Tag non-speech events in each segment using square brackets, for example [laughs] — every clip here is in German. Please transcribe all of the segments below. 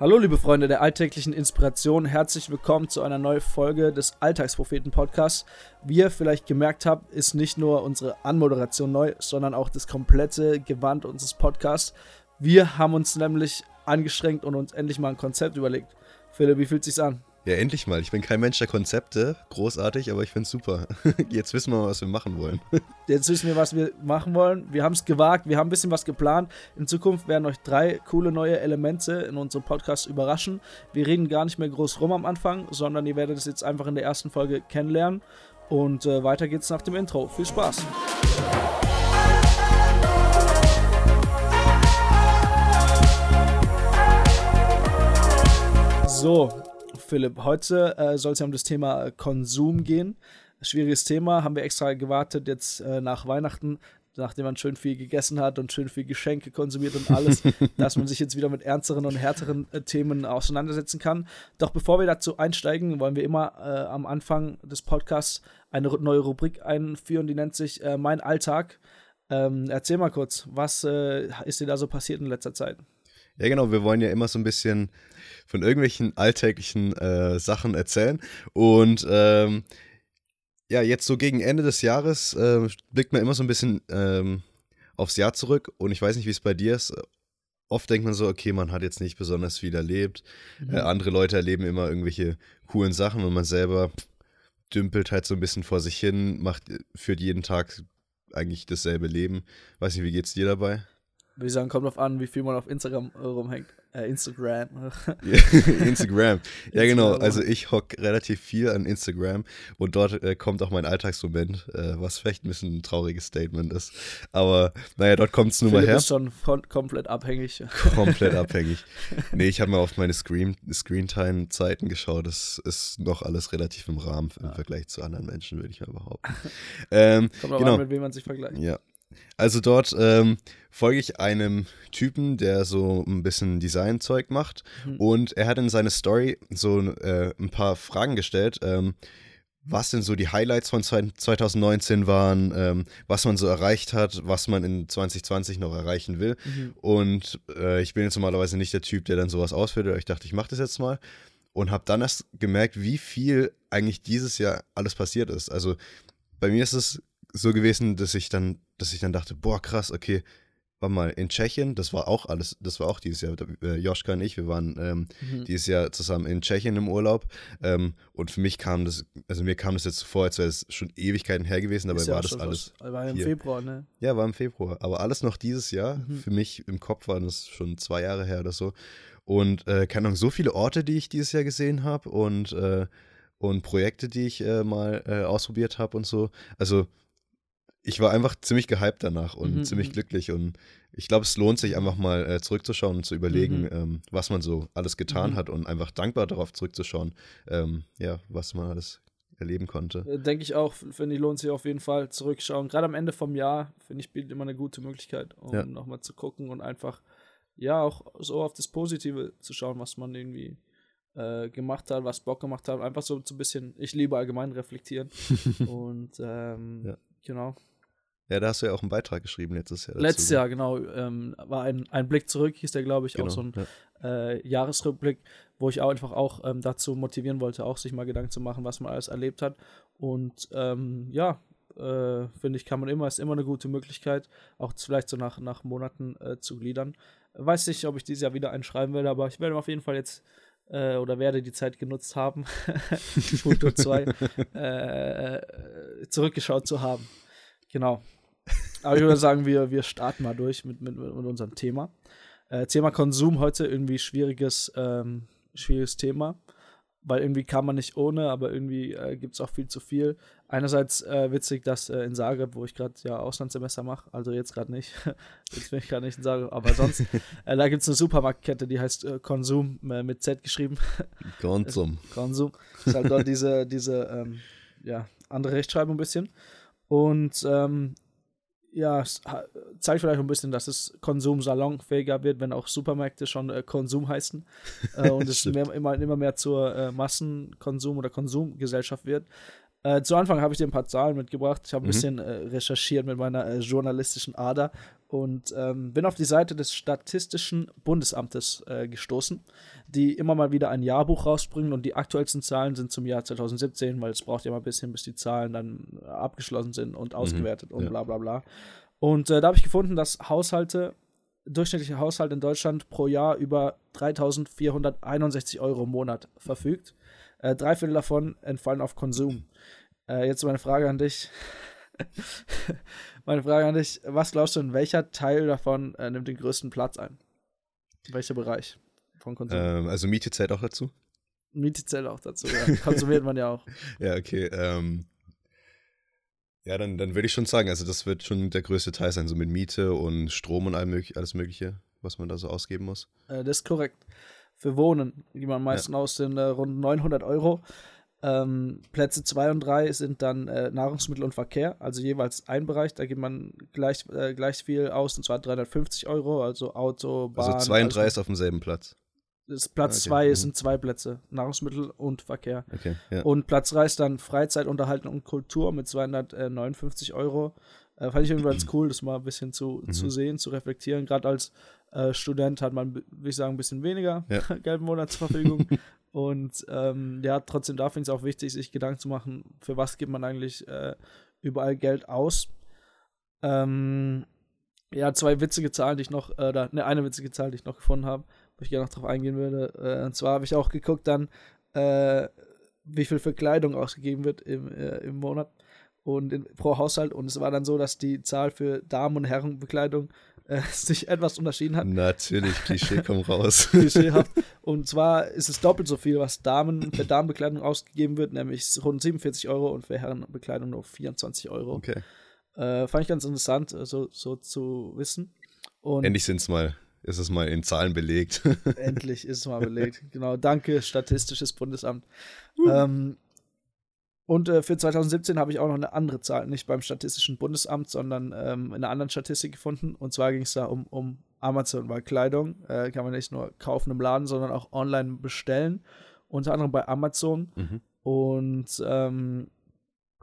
Hallo, liebe Freunde der alltäglichen Inspiration. Herzlich willkommen zu einer neuen Folge des Alltagspropheten Podcasts. Wie ihr vielleicht gemerkt habt, ist nicht nur unsere Anmoderation neu, sondern auch das komplette Gewand unseres Podcasts. Wir haben uns nämlich angestrengt und uns endlich mal ein Konzept überlegt. Philipp, wie fühlt es sich an? Ja, endlich mal. Ich bin kein Mensch der Konzepte, großartig, aber ich finde es super. [laughs] Jetzt wissen wir mal, was wir machen wollen. [laughs] Jetzt wissen wir, was wir machen wollen. Wir haben es gewagt, wir haben ein bisschen was geplant. In Zukunft werden euch drei coole neue Elemente in unserem Podcast überraschen. Wir reden gar nicht mehr groß rum am Anfang, sondern ihr werdet es jetzt einfach in der ersten Folge kennenlernen. Und äh, weiter geht's nach dem Intro. Viel Spaß! So, Philipp. Heute äh, soll es ja um das Thema äh, Konsum gehen. Schwieriges Thema, haben wir extra gewartet jetzt äh, nach Weihnachten, nachdem man schön viel gegessen hat und schön viel Geschenke konsumiert und alles, [laughs] dass man sich jetzt wieder mit ernsteren und härteren äh, Themen auseinandersetzen kann. Doch bevor wir dazu einsteigen, wollen wir immer äh, am Anfang des Podcasts eine neue Rubrik einführen, die nennt sich äh, Mein Alltag. Ähm, erzähl mal kurz, was ist dir da so passiert in letzter Zeit? Ja, genau, wir wollen ja immer so ein bisschen von irgendwelchen alltäglichen äh, Sachen erzählen. Und ähm, ja, jetzt so gegen Ende des Jahres äh, blickt man immer so ein bisschen ähm, aufs Jahr zurück. Und ich weiß nicht, wie es bei dir ist. Oft denkt man so, okay, man hat jetzt nicht besonders viel erlebt. Mhm. Äh, andere Leute erleben immer irgendwelche coolen Sachen und man selber dümpelt halt so ein bisschen vor sich hin, macht, führt jeden Tag eigentlich dasselbe Leben. Weiß nicht, wie geht's dir dabei? Würde ich sagen, kommt drauf an, wie viel man auf Instagram rumhängt. Äh, Instagram. [laughs] Instagram. Ja, genau. Also ich hocke relativ viel an Instagram und dort äh, kommt auch mein Alltagsmoment, äh, was vielleicht ein bisschen ein trauriges Statement ist. Aber naja, dort kommt es nun mal her. ist schon komplett abhängig. Komplett [laughs] abhängig. Nee, ich habe mal auf meine Screentime-Zeiten geschaut. Das ist noch alles relativ im Rahmen im ja. Vergleich zu anderen Menschen, würde ich mal behaupten. [laughs] Ähm, Kommt genau. an, mit wem man sich vergleicht. Ja. Also dort ähm, folge ich einem Typen, der so ein bisschen Designzeug macht. Mhm. Und er hat in seine Story so äh, ein paar Fragen gestellt. Ähm, was denn so die Highlights von 2019 waren, ähm, was man so erreicht hat, was man in 2020 noch erreichen will. Mhm. Und äh, ich bin jetzt normalerweise nicht der Typ, der dann sowas ausführt, aber ich dachte, ich mache das jetzt mal. Und habe dann erst gemerkt, wie viel eigentlich dieses Jahr alles passiert ist. Also bei mir ist es so gewesen, dass ich dann, dass ich dann dachte, boah, krass, okay, war mal in Tschechien, das war auch alles, das war auch dieses Jahr, äh, Joschka und ich, wir waren ähm, mhm. dieses Jahr zusammen in Tschechien im Urlaub ähm, und für mich kam das, also mir kam das jetzt vor, als wäre es schon Ewigkeiten her gewesen, dabei war das alles. Was, war im hier. Februar, ne? Ja, war im Februar, aber alles noch dieses Jahr, mhm. für mich im Kopf waren das schon zwei Jahre her oder so und äh, keine Ahnung, so viele Orte, die ich dieses Jahr gesehen habe und äh, und Projekte, die ich äh, mal äh, ausprobiert habe und so, also ich war einfach ziemlich gehypt danach und mhm, ziemlich mhm. glücklich. Und ich glaube, es lohnt sich einfach mal äh, zurückzuschauen und zu überlegen, mhm. ähm, was man so alles getan mhm. hat und einfach dankbar darauf zurückzuschauen, ähm, ja, was man alles erleben konnte. Äh, denke ich auch, finde ich, lohnt sich auf jeden Fall zurückschauen. Gerade am Ende vom Jahr, finde ich, bietet immer eine gute Möglichkeit, um ja. nochmal zu gucken und einfach, ja, auch so auf das Positive zu schauen, was man irgendwie äh, gemacht hat, was Bock gemacht hat. Einfach so, so ein bisschen, ich liebe allgemein reflektieren. [laughs] und ähm, ja. genau. Ja, da hast du ja auch einen Beitrag geschrieben letztes Jahr. Dazu. Letztes ne? Jahr, genau. Ähm, war ein, ein Blick zurück, hieß der, glaube ich, genau, auch so ein ja. äh, Jahresrückblick, wo ich auch einfach auch ähm, dazu motivieren wollte, auch sich mal Gedanken zu machen, was man alles erlebt hat. Und ähm, ja, äh, finde ich, kann man immer, ist immer eine gute Möglichkeit, auch vielleicht so nach, nach Monaten äh, zu gliedern. Weiß nicht, ob ich dieses Jahr wieder einen schreiben werde, aber ich werde auf jeden Fall jetzt äh, oder werde die Zeit genutzt haben, [laughs] Foto 2 [laughs] äh, zurückgeschaut zu haben. Genau. Aber ich würde sagen, wir, wir starten mal durch mit, mit, mit unserem Thema. Äh, Thema Konsum heute irgendwie schwieriges, ähm, schwieriges Thema, weil irgendwie kann man nicht ohne, aber irgendwie äh, gibt es auch viel zu viel. Einerseits äh, witzig, dass äh, in Zagreb, wo ich gerade ja Auslandssemester mache, also jetzt gerade nicht, [laughs] jetzt bin ich gerade nicht in Zagreb, aber sonst, [laughs] äh, da gibt es eine Supermarktkette, die heißt äh, Konsum äh, mit Z geschrieben. [laughs] Konsum. Konsum. Ist halt dort diese, diese ähm, ja, andere Rechtschreibung ein bisschen. Und ähm, ja, es zeigt vielleicht ein bisschen, dass es Konsum salonfähiger wird, wenn auch Supermärkte schon äh, Konsum heißen äh, und [laughs] es mehr, immer, immer mehr zur äh, Massenkonsum oder Konsumgesellschaft wird. Äh, zu Anfang habe ich dir ein paar Zahlen mitgebracht. Ich habe ein mhm. bisschen äh, recherchiert mit meiner äh, journalistischen Ader und ähm, bin auf die Seite des Statistischen Bundesamtes äh, gestoßen, die immer mal wieder ein Jahrbuch rausbringen und die aktuellsten Zahlen sind zum Jahr 2017, weil es braucht ja mal ein bisschen, bis die Zahlen dann äh, abgeschlossen sind und mhm. ausgewertet mhm. und ja. bla bla bla. Und äh, da habe ich gefunden, dass Haushalte, durchschnittliche Haushalt in Deutschland pro Jahr über 3461 Euro im Monat verfügt. Äh, drei Viertel davon entfallen auf Konsum. Äh, jetzt meine Frage an dich. [laughs] meine Frage an dich: Was glaubst du, in welcher Teil davon äh, nimmt den größten Platz ein? Welcher Bereich von Konsum? Ähm, also Miete zählt auch dazu? Miete zählt auch dazu, ja. Konsumiert man ja auch. [laughs] ja, okay. Ähm, ja, dann, dann würde ich schon sagen, also das wird schon der größte Teil sein, so mit Miete und Strom und alles Mögliche, was man da so ausgeben muss. Äh, das ist korrekt für Wohnen, die man meistens ja. aus den äh, rund 900 Euro. Ähm, Plätze 2 und 3 sind dann äh, Nahrungsmittel und Verkehr, also jeweils ein Bereich, da gibt man gleich, äh, gleich viel aus, und zwar 350 Euro, also Auto, Bahn. Also 2 und 3 ist auf demselben Platz. Platz 2 okay. mhm. sind zwei Plätze, Nahrungsmittel und Verkehr. Okay, ja. Und Platz 3 ist dann Freizeit, Unterhaltung und Kultur mit 259 Euro. Äh, fand ich irgendwie [clears throat] ganz cool, das mal ein bisschen zu, mhm. zu sehen, zu reflektieren. Gerade als äh, Student hat man, würde ich sagen, ein bisschen weniger ja. [laughs] Geld im Monat zur Verfügung. [laughs] und ähm, ja, trotzdem da finde ich es auch wichtig, sich Gedanken zu machen, für was gibt man eigentlich äh, überall Geld aus. Ähm, ja, zwei witzige Zahlen, die ich noch, äh, oder ne, eine witzige Zahl, die ich noch gefunden habe, wo ich gerne noch drauf eingehen würde. Äh, und zwar habe ich auch geguckt dann, äh, wie viel für Kleidung ausgegeben wird im, äh, im Monat und in, pro Haushalt. Und es war dann so, dass die Zahl für Damen- und Herrenbekleidung äh, [laughs] sich etwas unterschieden hat. Natürlich, [laughs] Klischee kommt raus. [laughs] Klischeehaft. Und zwar ist es doppelt so viel, was Damen [clears throat] für Damenbekleidung ausgegeben wird, nämlich rund 47 Euro und für Herrenbekleidung nur 24 Euro. Okay. Äh, fand ich ganz interessant, äh, so, so zu wissen. Und Endlich sind es mal ist es mal in Zahlen belegt. Endlich ist es mal belegt. Genau, danke, Statistisches Bundesamt. Uh. Ähm, und äh, für 2017 habe ich auch noch eine andere Zahl, nicht beim Statistischen Bundesamt, sondern ähm, in einer anderen Statistik gefunden. Und zwar ging es da um, um Amazon, weil Kleidung äh, kann man nicht nur kaufen im Laden, sondern auch online bestellen. Unter anderem bei Amazon. Mhm. Und ähm,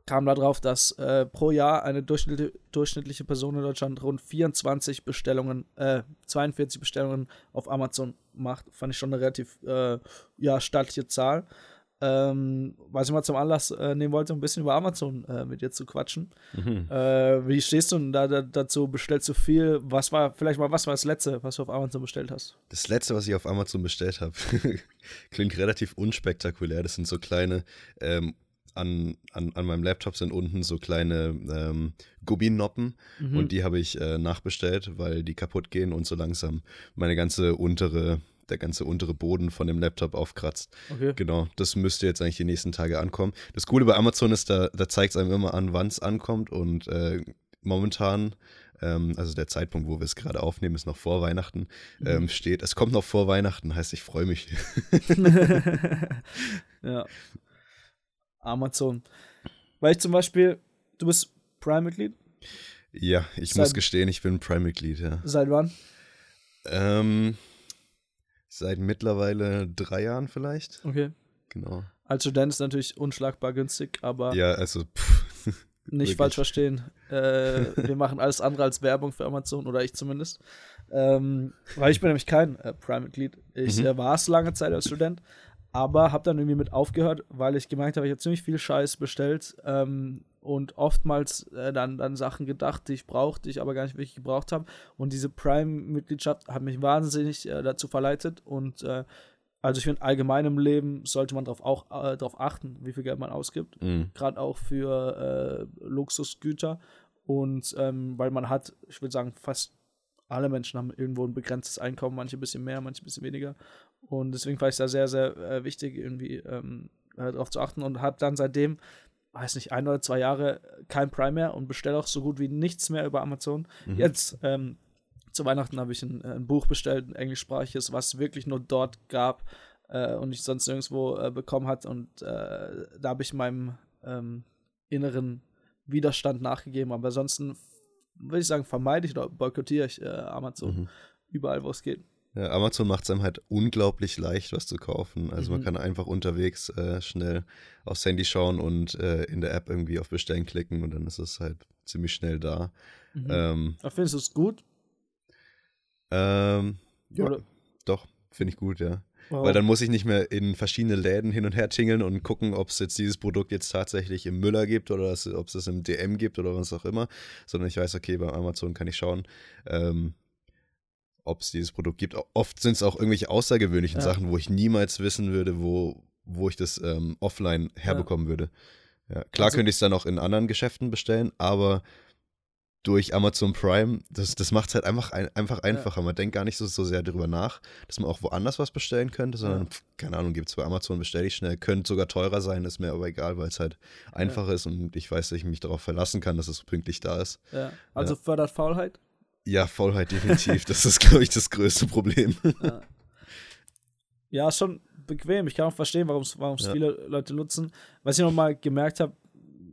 kam darauf, dass äh, pro Jahr eine durchschnittliche, Person in Deutschland rund 24 Bestellungen, äh, 42 Bestellungen auf Amazon macht. Fand ich schon eine relativ äh, ja, stattliche Zahl. Ähm, was ich mal zum Anlass äh, nehmen wollte, um ein bisschen über Amazon äh, mit dir zu quatschen. Mhm. Äh, wie stehst du denn da, da, dazu? Bestellst du viel? Was war, vielleicht mal, was war das letzte, was du auf Amazon bestellt hast? Das letzte, was ich auf Amazon bestellt habe, [laughs] klingt relativ unspektakulär. Das sind so kleine, ähm, an, an, an meinem Laptop sind unten so kleine ähm, Gumminoppen mhm. und die habe ich äh, nachbestellt, weil die kaputt gehen und so langsam meine ganze untere der ganze untere Boden von dem Laptop aufkratzt. Okay. Genau, das müsste jetzt eigentlich die nächsten Tage ankommen. Das Coole bei Amazon ist, da, da zeigt es einem immer an, wann es ankommt und äh, momentan ähm, also der Zeitpunkt, wo wir es gerade aufnehmen, ist noch vor Weihnachten, mhm. ähm, steht, es kommt noch vor Weihnachten, heißt, ich freue mich. [laughs] ja. Amazon. Weil ich zum Beispiel, du bist Prime-Mitglied? Ja, ich seit, muss gestehen, ich bin Prime-Mitglied, ja. Seit wann? Ähm, Seit mittlerweile drei Jahren vielleicht. Okay. Genau. Als Student ist natürlich unschlagbar günstig, aber. Ja, also. Pff, [laughs] nicht falsch verstehen. Äh, wir machen alles andere als Werbung für Amazon oder ich zumindest. Ähm, weil ich bin nämlich kein äh, Prime-Mitglied. Ich mhm. äh, war es lange Zeit als Student, aber habe dann irgendwie mit aufgehört, weil ich gemerkt habe, ich habe ziemlich viel Scheiß bestellt ähm, und oftmals äh, dann, dann Sachen gedacht, die ich brauchte, die ich aber gar nicht wirklich gebraucht habe. Und diese Prime-Mitgliedschaft hat mich wahnsinnig äh, dazu verleitet und äh, also ich finde, allgemein im Leben sollte man darauf auch äh, darauf achten, wie viel Geld man ausgibt. Mhm. Gerade auch für äh, Luxusgüter. Und ähm, weil man hat, ich würde sagen, fast alle Menschen haben irgendwo ein begrenztes Einkommen, manche ein bisschen mehr, manche ein bisschen weniger. Und deswegen war ich da sehr, sehr äh, wichtig, irgendwie ähm, äh, darauf zu achten und habe dann seitdem, weiß nicht, ein oder zwei Jahre kein Prime mehr und bestelle auch so gut wie nichts mehr über Amazon. Mhm. Jetzt ähm, zu Weihnachten habe ich ein, ein, Buch bestellt, ein englischsprachiges, was wirklich nur dort gab äh, und ich sonst nirgendwo äh, bekommen hat. Und äh, da habe ich meinem ähm, inneren Widerstand nachgegeben. Aber ansonsten würde ich sagen, vermeide ich oder boykottiere ich äh, Amazon mhm. überall, wo es geht. Ja, Amazon macht es einem halt unglaublich leicht, was zu kaufen. Also mhm. man kann einfach unterwegs äh, schnell aufs Handy schauen und äh, in der App irgendwie auf Bestellen klicken und dann ist es halt ziemlich schnell da. Mhm. Ähm, findest du es gut? Ähm, ja, Oder? doch, finde ich gut, ja. Wow. Weil dann muss ich nicht mehr in verschiedene Läden hin und her tingeln und gucken, ob es jetzt dieses Produkt jetzt tatsächlich im Müller gibt oder ob es es im DM gibt oder was auch immer, sondern ich weiß, okay, bei Amazon kann ich schauen, ähm, ob es dieses Produkt gibt. Oft sind es auch irgendwelche außergewöhnlichen ja. Sachen, wo ich niemals wissen würde, wo, wo ich das ähm, offline herbekommen ja. würde. Ja, klar also, könnte ich es dann auch in anderen Geschäften bestellen, aber durch Amazon Prime, das, das macht es halt einfach, ein, einfach einfacher. Man denkt gar nicht so, so sehr darüber nach, dass man auch woanders was bestellen könnte, sondern, pf, keine Ahnung, gibt es bei Amazon, bestelle ich schnell. Könnte sogar teurer sein, ist mir aber egal, weil es halt einfach ja. ist und ich weiß, dass ich mich darauf verlassen kann, dass es pünktlich da ist. Also fördert Faulheit? Ja, Faulheit definitiv. das ist, glaube ich, das größte Problem. Ja. ja, schon bequem. Ich kann auch verstehen, warum es viele Leute nutzen. Was ich nochmal gemerkt habe,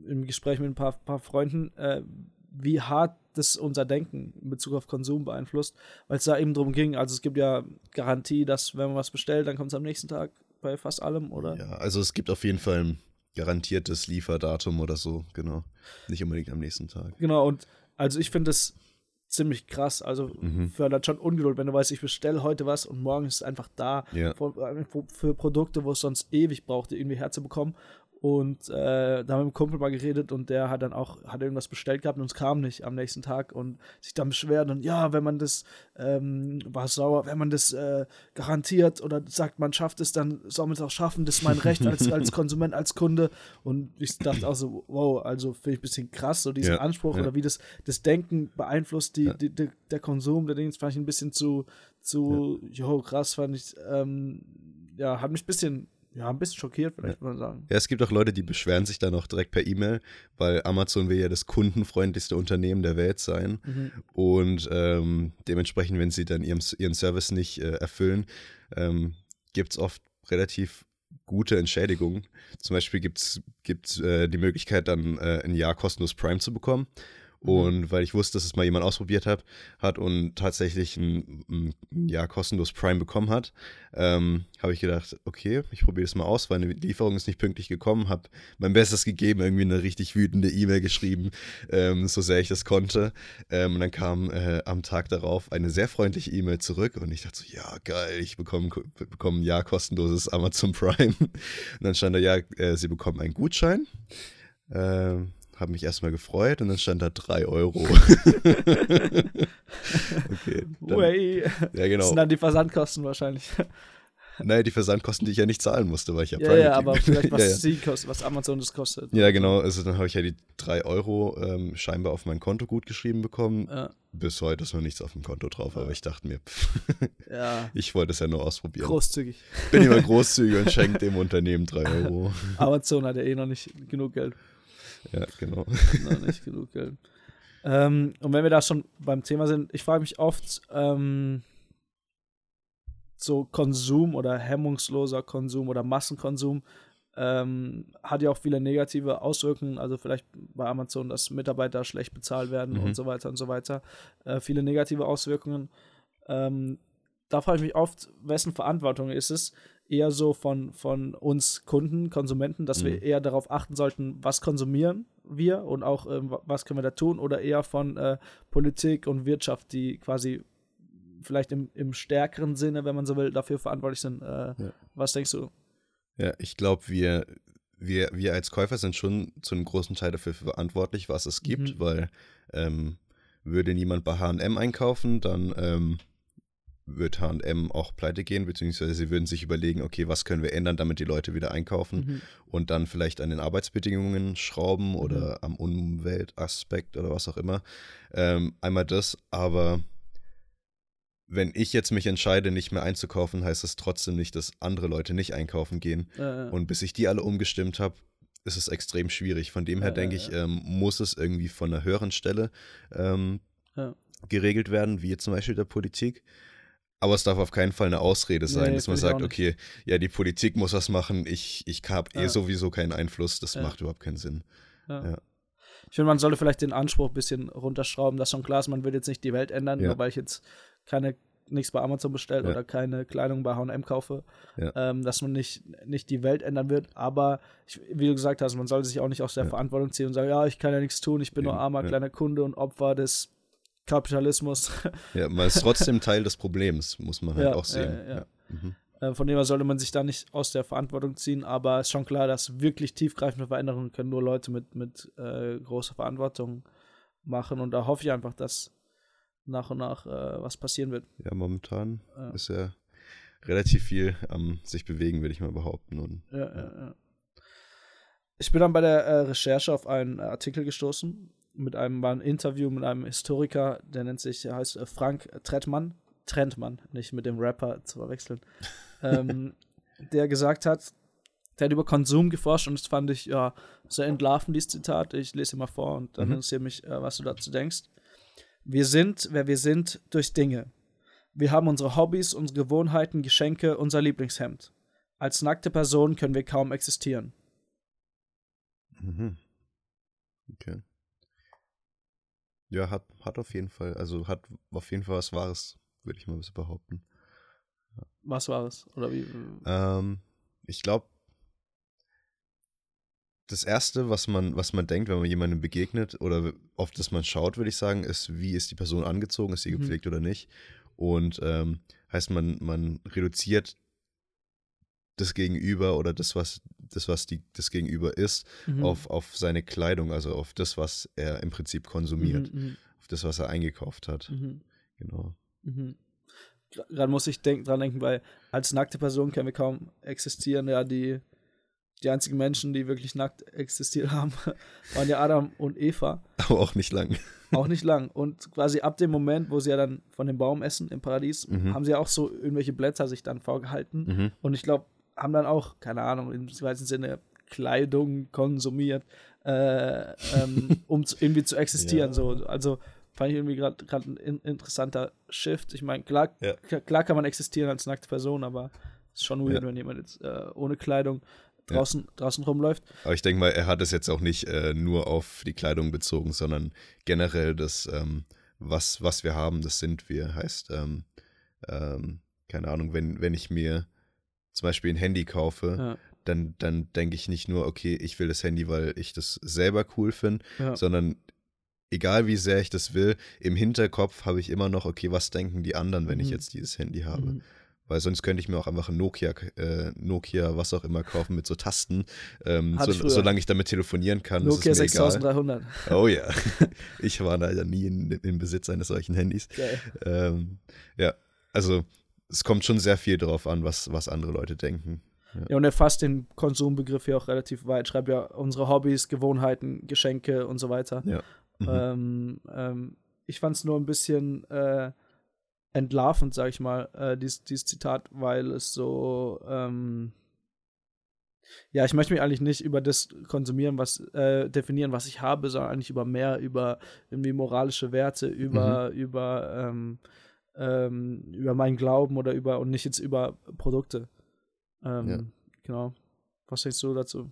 im Gespräch mit ein paar, paar Freunden, äh, wie hart das unser Denken in Bezug auf Konsum beeinflusst, weil es da eben darum ging, also es gibt ja Garantie, dass wenn man was bestellt, dann kommt es am nächsten Tag bei fast allem, oder? Ja, also es gibt auf jeden Fall ein garantiertes Lieferdatum oder so, genau. Nicht unbedingt am nächsten Tag. Genau, und also ich finde es ziemlich krass. Also mhm. fördert schon Ungeduld, wenn du weißt, ich bestelle heute was und morgen ist es einfach da. Ja. Für, für, Produkte, wo es sonst ewig braucht, die irgendwie herzubekommen. Und äh, da haben wir mit einem Kumpel mal geredet und der hat dann auch, hat irgendwas bestellt gehabt und es kam nicht am nächsten Tag und sich dann beschwert und ja, wenn man das, ähm, war sauer, wenn man das äh, garantiert oder sagt, man schafft es, dann soll man es auch schaffen, das ist mein Recht als, [laughs] als Konsument, als Kunde. Und ich dachte auch so, wow, also finde ich ein bisschen krass, so diesen ja, Anspruch ja. oder wie das, das Denken beeinflusst, die, ja. die, die, der Konsum, der Dings fand ich ein bisschen zu, zu, jo, krass, fand ich, ähm, ja, hat mich ein bisschen ja, ein bisschen schockiert, vielleicht ja. man sagen. Ja, es gibt auch Leute, die beschweren sich dann auch direkt per E-Mail, weil Amazon will ja das kundenfreundlichste Unternehmen der Welt sein. Mhm. Und ähm, dementsprechend, wenn sie dann ihren, ihren Service nicht äh, erfüllen, ähm, gibt es oft relativ gute Entschädigungen. Zum Beispiel gibt es äh, die Möglichkeit, dann äh, ein Jahr kostenlos Prime zu bekommen. Und weil ich wusste, dass es mal jemand ausprobiert hat, hat und tatsächlich ein, ein Jahr kostenlos Prime bekommen hat, ähm, habe ich gedacht, okay, ich probiere es mal aus, weil eine Lieferung ist nicht pünktlich gekommen, habe mein Bestes gegeben, irgendwie eine richtig wütende E-Mail geschrieben, ähm, so sehr ich das konnte. Ähm, und dann kam äh, am Tag darauf eine sehr freundliche E-Mail zurück und ich dachte so, ja, geil, ich bekomme, bekomme ein Jahr kostenloses Amazon Prime. [laughs] Und dann stand da, ja, äh, Sie bekommen einen Gutschein. Ähm, habe mich erstmal gefreut und dann stand da 3 Euro. [laughs] okay. Dann, Way. Ja, genau. Das sind dann die Versandkosten wahrscheinlich. Nein, die Versandkosten, die ich ja nicht zahlen musste, weil ich ja Ja, ja aber vielleicht [laughs] was ja, ja. sie kostet, was Amazon das kostet. Ja, genau. Also dann habe ich ja die 3 Euro ähm, scheinbar auf mein Konto gut geschrieben bekommen. Ja. Bis heute ist noch nichts auf dem Konto drauf, aber ich dachte mir, [laughs] pff, ich wollte es ja nur ausprobieren. Großzügig. Bin immer großzügig und schenke dem Unternehmen 3 Euro. Amazon hat ja eh noch nicht genug Geld. Ja, genau. [laughs] Noch nicht genug Geld. Ähm, und wenn wir da schon beim Thema sind, ich frage mich oft, ähm, so Konsum oder hemmungsloser Konsum oder Massenkonsum ähm, hat ja auch viele negative Auswirkungen. Also vielleicht bei Amazon, dass Mitarbeiter schlecht bezahlt werden mhm. und so weiter und so weiter. Äh, viele negative Auswirkungen. Ähm, da frage ich mich oft, wessen Verantwortung ist es, eher so von, von uns Kunden, Konsumenten, dass mhm. wir eher darauf achten sollten, was konsumieren wir und auch ähm, was können wir da tun oder eher von äh, Politik und Wirtschaft, die quasi vielleicht im, im stärkeren Sinne, wenn man so will, dafür verantwortlich sind. Äh, ja. Was denkst du? Ja, ich glaube, wir, wir, wir als Käufer sind schon zu einem großen Teil dafür verantwortlich, was es gibt, mhm. weil ähm, würde niemand bei HM einkaufen, dann ähm, wird HM auch pleite gehen, beziehungsweise sie würden sich überlegen, okay, was können wir ändern, damit die Leute wieder einkaufen mhm. und dann vielleicht an den Arbeitsbedingungen schrauben mhm. oder am Umweltaspekt oder was auch immer. Ähm, einmal das, aber wenn ich jetzt mich entscheide, nicht mehr einzukaufen, heißt das trotzdem nicht, dass andere Leute nicht einkaufen gehen. Äh, und bis ich die alle umgestimmt habe, ist es extrem schwierig. Von dem her äh, denke ich, ähm, muss es irgendwie von einer höheren Stelle ähm, ja. geregelt werden, wie zum Beispiel der Politik. Aber es darf auf keinen Fall eine Ausrede sein, nee, dass man sagt, okay, ja, die Politik muss das machen, ich, ich habe eh ja. eh sowieso keinen Einfluss, das ja. macht überhaupt keinen Sinn. Ja. ja. Ich finde, man sollte vielleicht den Anspruch ein bisschen runterschrauben, dass schon klar ist, man will jetzt nicht die Welt ändern, nur weil ich jetzt keine nichts bei Amazon bestellt ja. oder keine Kleidung bei H&M kaufe, ähm, dass man nicht, nicht die Welt ändern wird. Aber ich, wie du gesagt hast, man sollte sich auch nicht aus der. Verantwortung ziehen und sagen, ja, ich kann ja nichts tun, ich bin nur armer kleiner Kunde und Opfer des Kapitalismus. Ja, man ist trotzdem Teil des Problems, muss man halt auch sehen. Mhm. Äh, von dem her sollte man sich da nicht aus der Verantwortung ziehen, aber es ist schon klar, dass wirklich tiefgreifende Veränderungen können nur Leute mit, mit äh, großer Verantwortung machen und da hoffe ich einfach, dass nach und nach äh, was passieren wird. Ja, momentan ja. ist ja relativ viel am sich bewegen, würde ich mal behaupten. Und, ja, ja, ja. Ich bin dann bei der äh, Recherche auf einen Artikel gestoßen mit einem war ein Interview mit einem Historiker, der nennt sich, der heißt äh, Frank Trettmann, Trentmann, nicht mit dem Rapper zu verwechseln, [laughs] ähm, der gesagt hat, der hat über Konsum geforscht und das fand ich ja sehr entlarvend, dieses Zitat. Ich lese mal vor und dann mhm. interessiert mich, äh, was du dazu denkst. Wir sind, wer wir sind, durch Dinge. Wir haben unsere Hobbys, unsere Gewohnheiten, Geschenke, unser Lieblingshemd. Als nackte Person können wir kaum existieren. Mhm. Okay. Ja, hat, hat auf jeden Fall, also hat auf jeden Fall was Wahres, würde ich mal behaupten. Ja. Was Wahres? Oder wie? Ähm, ich glaube, das erste, was man, was man denkt, wenn man jemandem begegnet oder auf das man schaut, würde ich sagen, ist, wie ist die Person angezogen, ist sie mhm. gepflegt oder nicht. Und ähm, heißt, man, man reduziert das Gegenüber oder das, was das, was die, das Gegenüber ist, mhm. auf, auf seine Kleidung, also auf das, was er im Prinzip konsumiert, mhm, mhm. auf das, was er eingekauft hat. Mhm. Genau. Mhm. Gerade muss ich denk, dran denken, weil als nackte Person können wir kaum existieren. Ja, die die einzigen Menschen, die wirklich nackt existiert haben, [laughs] waren ja Adam und Eva. [laughs] Aber auch nicht lang. Auch nicht lang. Und quasi ab dem Moment, wo sie ja dann von dem Baum essen im Paradies, mhm. haben sie ja auch so irgendwelche Blätter sich dann vorgehalten. Und ich glaube, haben dann auch, keine Ahnung, im weitesten Sinne Kleidung konsumiert, äh, ähm, [laughs] um zu, irgendwie zu existieren. Ja. So. Also fand ich irgendwie gerade ein in, interessanter Shift. Ich meine, klar, ja. klar kann man existieren als nackte Person, aber es ist schon weird, ja. wenn jemand jetzt äh, ohne Kleidung draußen, ja. draußen rumläuft. Aber ich denke mal, er hat es jetzt auch nicht äh, nur auf die Kleidung bezogen, sondern generell das, ähm, was, was wir haben, das sind wir. Heißt, ähm, ähm, keine Ahnung, wenn, wenn ich mir zum Beispiel ein Handy kaufe, ja. dann, dann denke ich nicht nur, okay, ich will das Handy, weil ich das selber cool finde, ja. sondern egal wie sehr ich das will, im Hinterkopf habe ich immer noch, okay, was denken die anderen, wenn mhm. ich jetzt dieses Handy habe? Mhm. Weil sonst könnte ich mir auch einfach ein Nokia, äh, Nokia, was auch immer kaufen mit so Tasten, ähm, so, solange ich damit telefonieren kann. Nokia 6300. Oh ja. [laughs] ich war leider nie in, in Besitz eines solchen Handys. Ähm, ja, also es kommt schon sehr viel darauf an, was, was andere Leute denken. Ja. ja, und er fasst den Konsumbegriff hier auch relativ weit. Schreibt ja unsere Hobbys, Gewohnheiten, Geschenke und so weiter. Ja. Mhm. Ähm, ähm, ich fand es nur ein bisschen äh, entlarvend, sag ich mal, äh, dieses, dieses Zitat, weil es so, ähm, ja, ich möchte mich eigentlich nicht über das konsumieren, was äh, definieren, was ich habe, sondern eigentlich über mehr, über irgendwie moralische Werte, über, mhm. über, ähm, über meinen Glauben oder über und nicht jetzt über Produkte. Ähm, ja. Genau. Was denkst du dazu?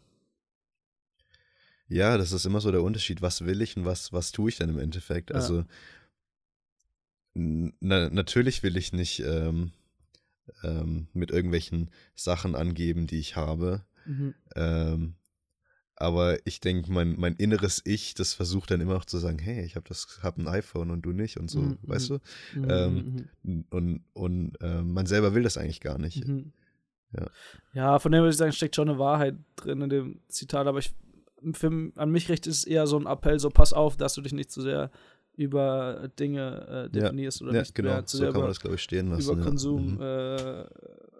Ja, das ist immer so der Unterschied, was will ich und was, was tue ich denn im Endeffekt. Ja. Also na, natürlich will ich nicht ähm, ähm, mit irgendwelchen Sachen angeben, die ich habe. Mhm. Ähm, aber ich denke, mein, mein inneres Ich, das versucht dann immer noch zu sagen, hey, ich habe das, hab ein iPhone und du nicht und so, mhm. weißt du? Mhm. Ähm, mhm. und und äh, man selber will das eigentlich gar nicht. Mhm. Ja. ja, von dem würde ich sagen, steckt schon eine Wahrheit drin in dem Zitat, aber ich, für, an mich richtet es eher so ein Appell, so pass auf, dass du dich nicht zu sehr über Dinge äh, definierst ja, oder ja, nicht genau. mehr zu so sehr über, das, ich, lassen, über ja. Konsum mhm. äh,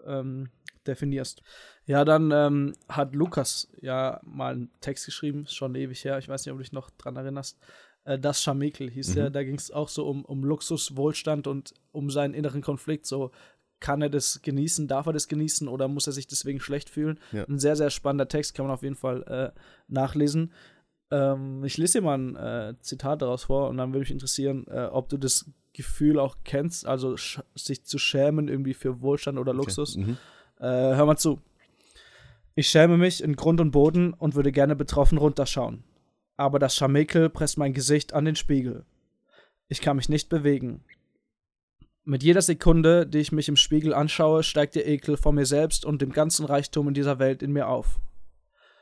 ähm, definierst. Ja, dann ähm, hat Lukas ja mal einen Text geschrieben, schon ewig her, ich weiß nicht, ob du dich noch dran erinnerst. Äh, das Scharmekel hieß mhm. der, da ging es auch so um, um Luxus, Wohlstand und um seinen inneren Konflikt, so kann er das genießen, darf er das genießen oder muss er sich deswegen schlecht fühlen? Ja. Ein sehr, sehr spannender Text, kann man auf jeden Fall äh, nachlesen. Ähm, ich lese dir mal ein äh, Zitat daraus vor und dann würde mich interessieren, äh, ob du das Gefühl auch kennst, also sich zu schämen irgendwie für Wohlstand oder Luxus. Okay. Mhm. Äh, hör mal zu. Ich schäme mich in Grund und Boden und würde gerne betroffen runterschauen. Aber das Scharmekel presst mein Gesicht an den Spiegel. Ich kann mich nicht bewegen. Mit jeder Sekunde, die ich mich im Spiegel anschaue, steigt der Ekel vor mir selbst und dem ganzen Reichtum in dieser Welt in mir auf.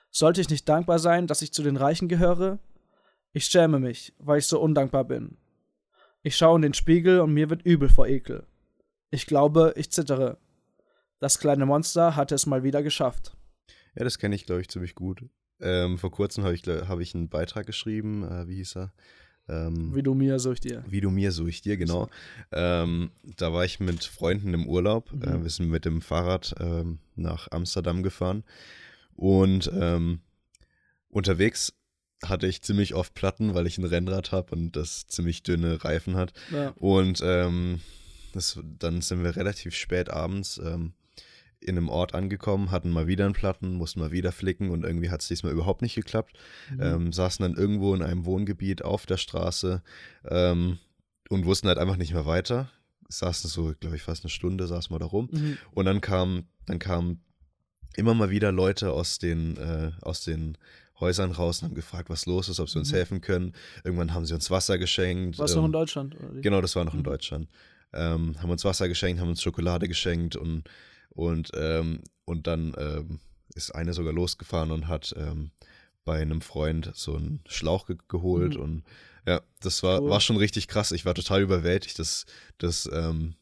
Sollte ich nicht dankbar sein, dass ich zu den Reichen gehöre? Ich schäme mich, weil ich so undankbar bin. Ich schaue in den Spiegel und mir wird übel vor Ekel. Ich glaube, ich zittere. Das kleine Monster hatte es mal wieder geschafft. Ja, das kenne ich, glaube ich, ziemlich gut. Ähm, vor kurzem habe ich, hab ich einen Beitrag geschrieben, äh, wie hieß er? Ähm, wie du mir, so ich dir. Wie du mir, so ich dir, genau. Ähm, da war ich mit Freunden im Urlaub. Mhm. Äh, wir sind mit dem Fahrrad ähm, nach Amsterdam gefahren. Und ähm, unterwegs hatte ich ziemlich oft Platten, weil ich ein Rennrad habe und das ziemlich dünne Reifen hat. Ja. Und ähm, das, dann sind wir relativ spät abends ähm, in einem Ort angekommen, hatten mal wieder einen Platten, mussten mal wieder flicken und irgendwie hat es diesmal überhaupt nicht geklappt. Mhm. Ähm, saßen dann irgendwo in einem Wohngebiet auf der Straße ähm, und wussten halt einfach nicht mehr weiter. Saßen so, glaube ich, fast eine Stunde, saßen wir da rum. Mhm. Und dann kam, dann kamen immer mal wieder Leute aus den, äh, aus den Häusern raus und haben gefragt, was los ist, ob sie uns mhm. helfen können. Irgendwann haben sie uns Wasser geschenkt. War es ähm, noch in Deutschland? Genau, das war noch in mhm. Deutschland. Ähm, haben uns Wasser geschenkt, haben uns Schokolade geschenkt und und, ähm, und dann ähm, ist eine sogar losgefahren und hat ähm, bei einem Freund so einen Schlauch ge geholt. Mhm. Und ja, das war, cool. war schon richtig krass. Ich war total überwältigt, dass, dass ähm,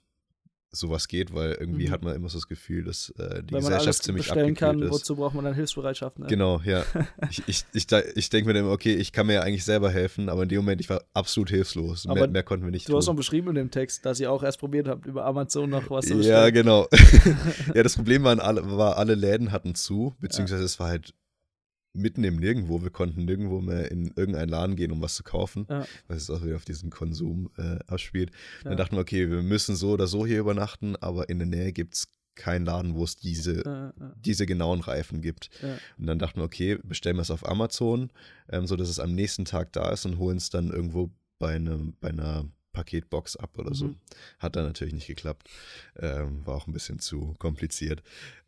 sowas geht, weil irgendwie mhm. hat man immer so das Gefühl, dass äh, die Wenn man Gesellschaft alles ziemlich bestellen kann, ist. wozu braucht man dann Hilfsbereitschaft? Ne? Genau, ja. [laughs] ich ich, ich, ich denke mir dann immer, okay, ich kann mir ja eigentlich selber helfen, aber in dem Moment, ich war absolut hilflos. Aber mehr, mehr konnten wir nicht Du tun. hast noch beschrieben in dem Text, dass ihr auch erst probiert habt, über Amazon noch was zu bestellen. Ja, genau. [laughs] ja, das Problem waren alle, war, alle Läden hatten zu, beziehungsweise ja. es war halt mitten im Nirgendwo. Wir konnten nirgendwo mehr in irgendeinen Laden gehen, um was zu kaufen, ja. weil es auch wieder auf diesen Konsum äh, abspielt. Ja. Dann dachten wir, okay, wir müssen so oder so hier übernachten, aber in der Nähe gibt es keinen Laden, wo es diese, ja, diese genauen Reifen gibt. Und dann dachten wir, okay, bestellen wir es auf Amazon, ähm, so es am nächsten Tag da ist und holen es dann irgendwo bei, einem, bei einer Paketbox ab oder so. Mhm. Hat dann natürlich nicht geklappt. Ähm, war auch ein bisschen zu kompliziert.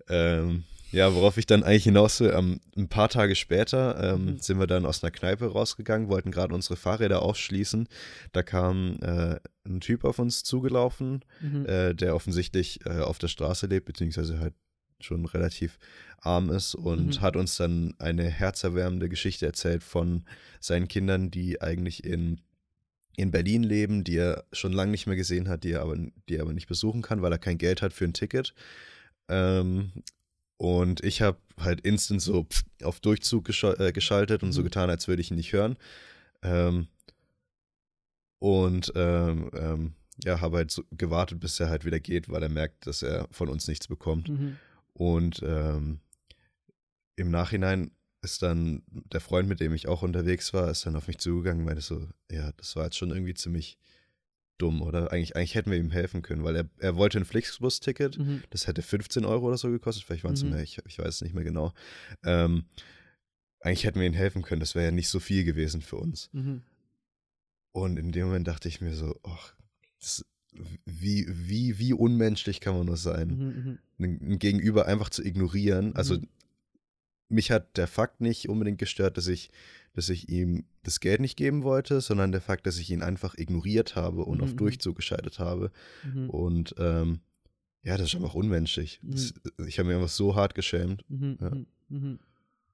Ähm, ja, worauf ich dann eigentlich hinaus will, ähm, ein paar Tage später ähm, mhm. sind wir dann aus einer Kneipe rausgegangen, wollten gerade unsere Fahrräder aufschließen. Da kam äh, ein Typ auf uns zugelaufen, mhm. äh, der offensichtlich äh, auf der Straße lebt, beziehungsweise halt schon relativ arm ist und mhm. hat uns dann eine herzerwärmende Geschichte erzählt von seinen Kindern, die eigentlich in in Berlin leben, die er schon lange nicht mehr gesehen hat, die er aber, die er aber nicht besuchen kann, weil er kein Geld hat für ein Ticket. Ähm, und ich habe halt instant so auf Durchzug geschal äh, geschaltet und so mhm. getan, als würde ich ihn nicht hören. Ähm, und ähm, ähm, ja, habe halt so gewartet, bis er halt wieder geht, weil er merkt, dass er von uns nichts bekommt. Mhm. Und ähm, im Nachhinein ist dann der Freund, mit dem ich auch unterwegs war, ist dann auf mich zugegangen und meinte so, ja, das war jetzt schon irgendwie ziemlich dumm, oder? Eigentlich, eigentlich hätten wir ihm helfen können, weil er, er wollte ein Flixbus-Ticket, mhm. das hätte 15 Euro oder so gekostet, vielleicht waren es mhm. mehr, ich, ich weiß es nicht mehr genau. Ähm, eigentlich hätten wir ihm helfen können, das wäre ja nicht so viel gewesen für uns. Mhm. Und in dem Moment dachte ich mir so, ach, das, wie, wie, wie unmenschlich kann man nur sein, mhm, mhm. ein, Gegenüber einfach zu ignorieren. Also mhm. Mich hat der Fakt nicht unbedingt gestört, dass ich dass ich ihm das Geld nicht geben wollte, sondern der Fakt, dass ich ihn einfach ignoriert habe und mhm. auf mhm. Durchzug geschaltet habe. Mhm. Und ähm, ja, das ist einfach unmenschlich. Mhm. Das, ich habe mir einfach so hart geschämt. Mhm. Ja.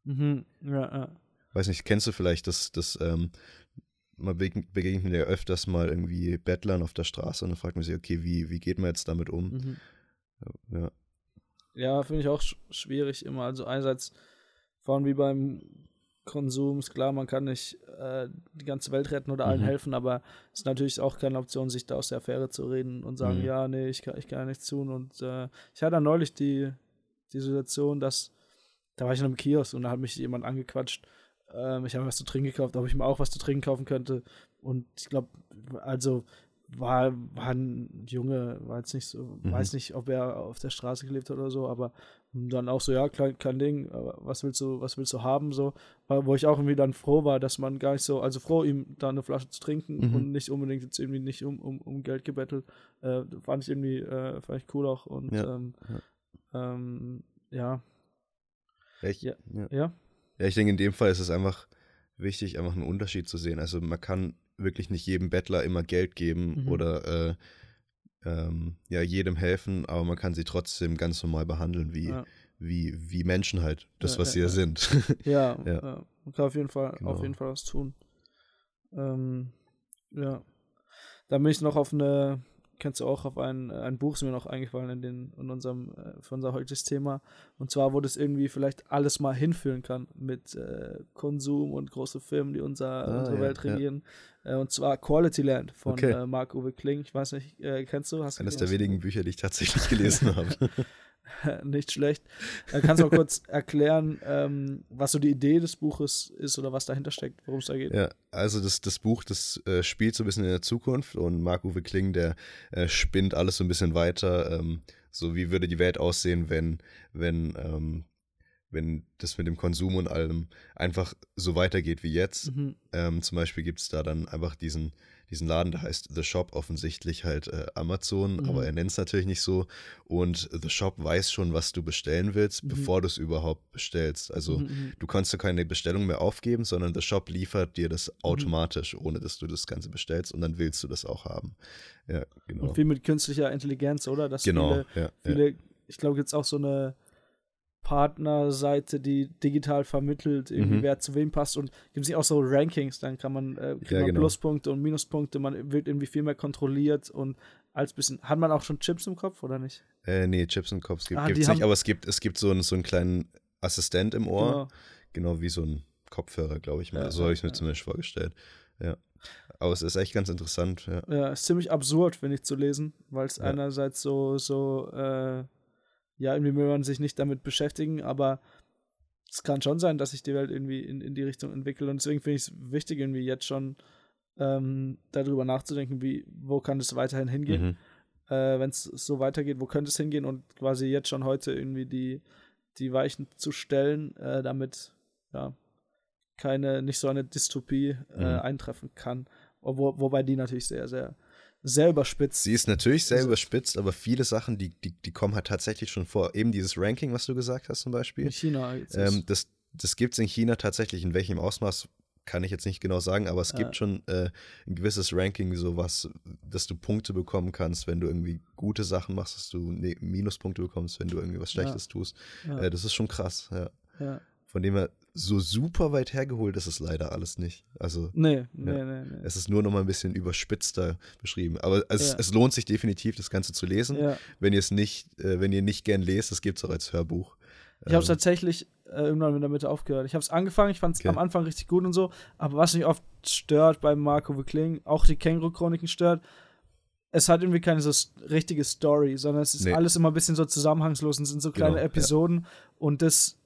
Mhm. Ja, ja. Weiß nicht, kennst du vielleicht das, das ähm, man begegnet mir ja öfters mal irgendwie Bettlern auf der Straße und dann fragt man sich, okay, wie, wie geht man jetzt damit um? Ja, ja finde ich auch schwierig immer. Also einerseits, vor allem wie beim Konsums. Klar, man kann nicht äh, die ganze Welt retten oder allen mhm. helfen, aber es ist natürlich auch keine Option, sich da aus der Affäre zu reden und sagen, mhm. ja, nee, ich kann, ich kann nichts tun. Und äh, ich hatte neulich die, die Situation, dass da war ich in einem Kiosk und da hat mich jemand angequatscht. Ähm, ich habe was zu trinken gekauft, ob ich mir auch was zu trinken kaufen könnte. Und ich glaube, also war, war ein Junge, war jetzt nicht so, mhm. weiß nicht, ob er auf der Straße gelebt hat oder so, aber dann auch so, ja, kein, kein Ding, was willst du, was willst du haben, so, wo ich auch irgendwie dann froh war, dass man gar nicht so, also froh, ihm da eine Flasche zu trinken mhm. und nicht unbedingt jetzt irgendwie nicht um, um, um Geld gebettelt, äh, fand ich irgendwie, äh, ich cool auch und, ja, ähm, ja. Ähm, ja. Ich, ja. ja. Ja, ich denke, in dem Fall ist es einfach wichtig, einfach einen Unterschied zu sehen. Also man kann wirklich nicht jedem Bettler immer Geld geben mhm. oder äh, ähm, ja, jedem helfen, aber man kann sie trotzdem ganz normal behandeln, wie, ja. wie, wie Menschen halt, das, ja, was sie ja sind. [laughs] Ja, ja. man kann auf jeden Fall, genau. auf jeden Fall was tun. Ähm, ja. Da bin ich noch auf eine kennst du auch auf ein, ein Buch, ist mir noch eingefallen in, den, in unserem, äh, für unser heutiges Thema. Und zwar, wo das irgendwie vielleicht alles mal hinführen kann mit äh, Konsum und große Firmen, die unser, ah, unsere ja, Welt regieren. Ja. Äh, und zwar Quality Land von okay. äh, Marc-Uwe Kling. Ich weiß nicht, äh, kennst du? Hast Eines der wenigen Bücher, die ich tatsächlich gelesen [laughs] habe. [laughs] nicht schlecht. Äh, kannst du auch kurz [laughs] erklären, ähm, was so die Idee des Buches ist oder was dahinter steckt, worum es da geht? Ja, also das, das Buch, das äh, spielt so ein bisschen in der Zukunft und Marc-Uwe Kling, der äh, spinnt alles so ein bisschen weiter. Ähm, so wie würde die Welt aussehen, wenn, wenn, ähm, wenn das mit dem Konsum und allem einfach so weitergeht wie jetzt. Mhm. Ähm, zum Beispiel gibt es da dann einfach diesen diesen Laden, der heißt The Shop, offensichtlich halt äh, Amazon, mhm. aber er nennt es natürlich nicht so. Und The Shop weiß schon, was du bestellen willst, mhm. bevor du es überhaupt bestellst. Also mhm, mhm. du kannst du keine Bestellung mehr aufgeben, sondern The Shop liefert dir das mhm. automatisch, ohne dass du das Ganze bestellst und dann willst du das auch haben. Ja, genau. Und viel mit künstlicher Intelligenz, oder? Dass genau, viele, ja, viele ja. ich glaube, gibt es auch so eine Partnerseite, die digital vermittelt, irgendwie mhm. wer zu wem passt und gibt es nicht auch so Rankings, dann kann man, äh, ja, man genau. Pluspunkte und Minuspunkte, man wird irgendwie viel mehr kontrolliert und als bisschen. Hat man auch schon Chips im Kopf oder nicht? Äh, nee, Chips im Kopf gibt es ah, nicht, aber es gibt, es gibt so, einen, so einen kleinen Assistent im Ohr, genau, genau wie so ein Kopfhörer, glaube ich mal. Ja, so habe ich es mir ja. zumindest vorgestellt. Ja. Aber es ist echt ganz interessant, ja. Ja, ist ziemlich absurd, finde ich, zu lesen, weil es ja. einerseits so, so äh, ja, irgendwie will man sich nicht damit beschäftigen, aber es kann schon sein, dass sich die Welt irgendwie in, in die Richtung entwickelt. Und deswegen finde ich es wichtig, irgendwie jetzt schon ähm, darüber nachzudenken, wie, wo kann es weiterhin hingehen. Mhm. Äh, Wenn es so weitergeht, wo könnte es hingehen und quasi jetzt schon heute irgendwie die, die Weichen zu stellen, äh, damit ja keine, nicht so eine Dystopie äh, mhm. eintreffen kann. Wo, wobei die natürlich sehr, sehr sehr überspitzt. Sie ist natürlich sehr überspitzt, aber viele Sachen, die, die, die kommen halt tatsächlich schon vor. Eben dieses Ranking, was du gesagt hast zum Beispiel. In China. Ähm, das das gibt es in China tatsächlich. In welchem Ausmaß kann ich jetzt nicht genau sagen, aber es gibt schon äh, ein gewisses Ranking, so was, dass du Punkte bekommen kannst, wenn du irgendwie gute Sachen machst, dass du ne Minuspunkte bekommst, wenn du irgendwie was Schlechtes ja. tust. Ja. Äh, das ist schon krass, ja. Von dem her, so super weit hergeholt ist es leider alles nicht. Also, nee, nee, ja, nee, nee. Es ist nur noch mal ein bisschen überspitzter beschrieben. Aber es, ja. es lohnt sich definitiv, das Ganze zu lesen. Ja. Wenn ihr es nicht, äh, wenn ihr nicht gern lest, das gibt es auch als Hörbuch. Ich habe es ähm, tatsächlich äh, irgendwann in der Mitte aufgehört. Ich habe es angefangen, ich fand es okay. am Anfang richtig gut und so, aber was mich oft stört bei Marco Wickling, auch die Känguru-Chroniken stört, es hat irgendwie keine so richtige Story, sondern es ist nee. alles immer ein bisschen so zusammenhangslos und sind so kleine genau, Episoden und das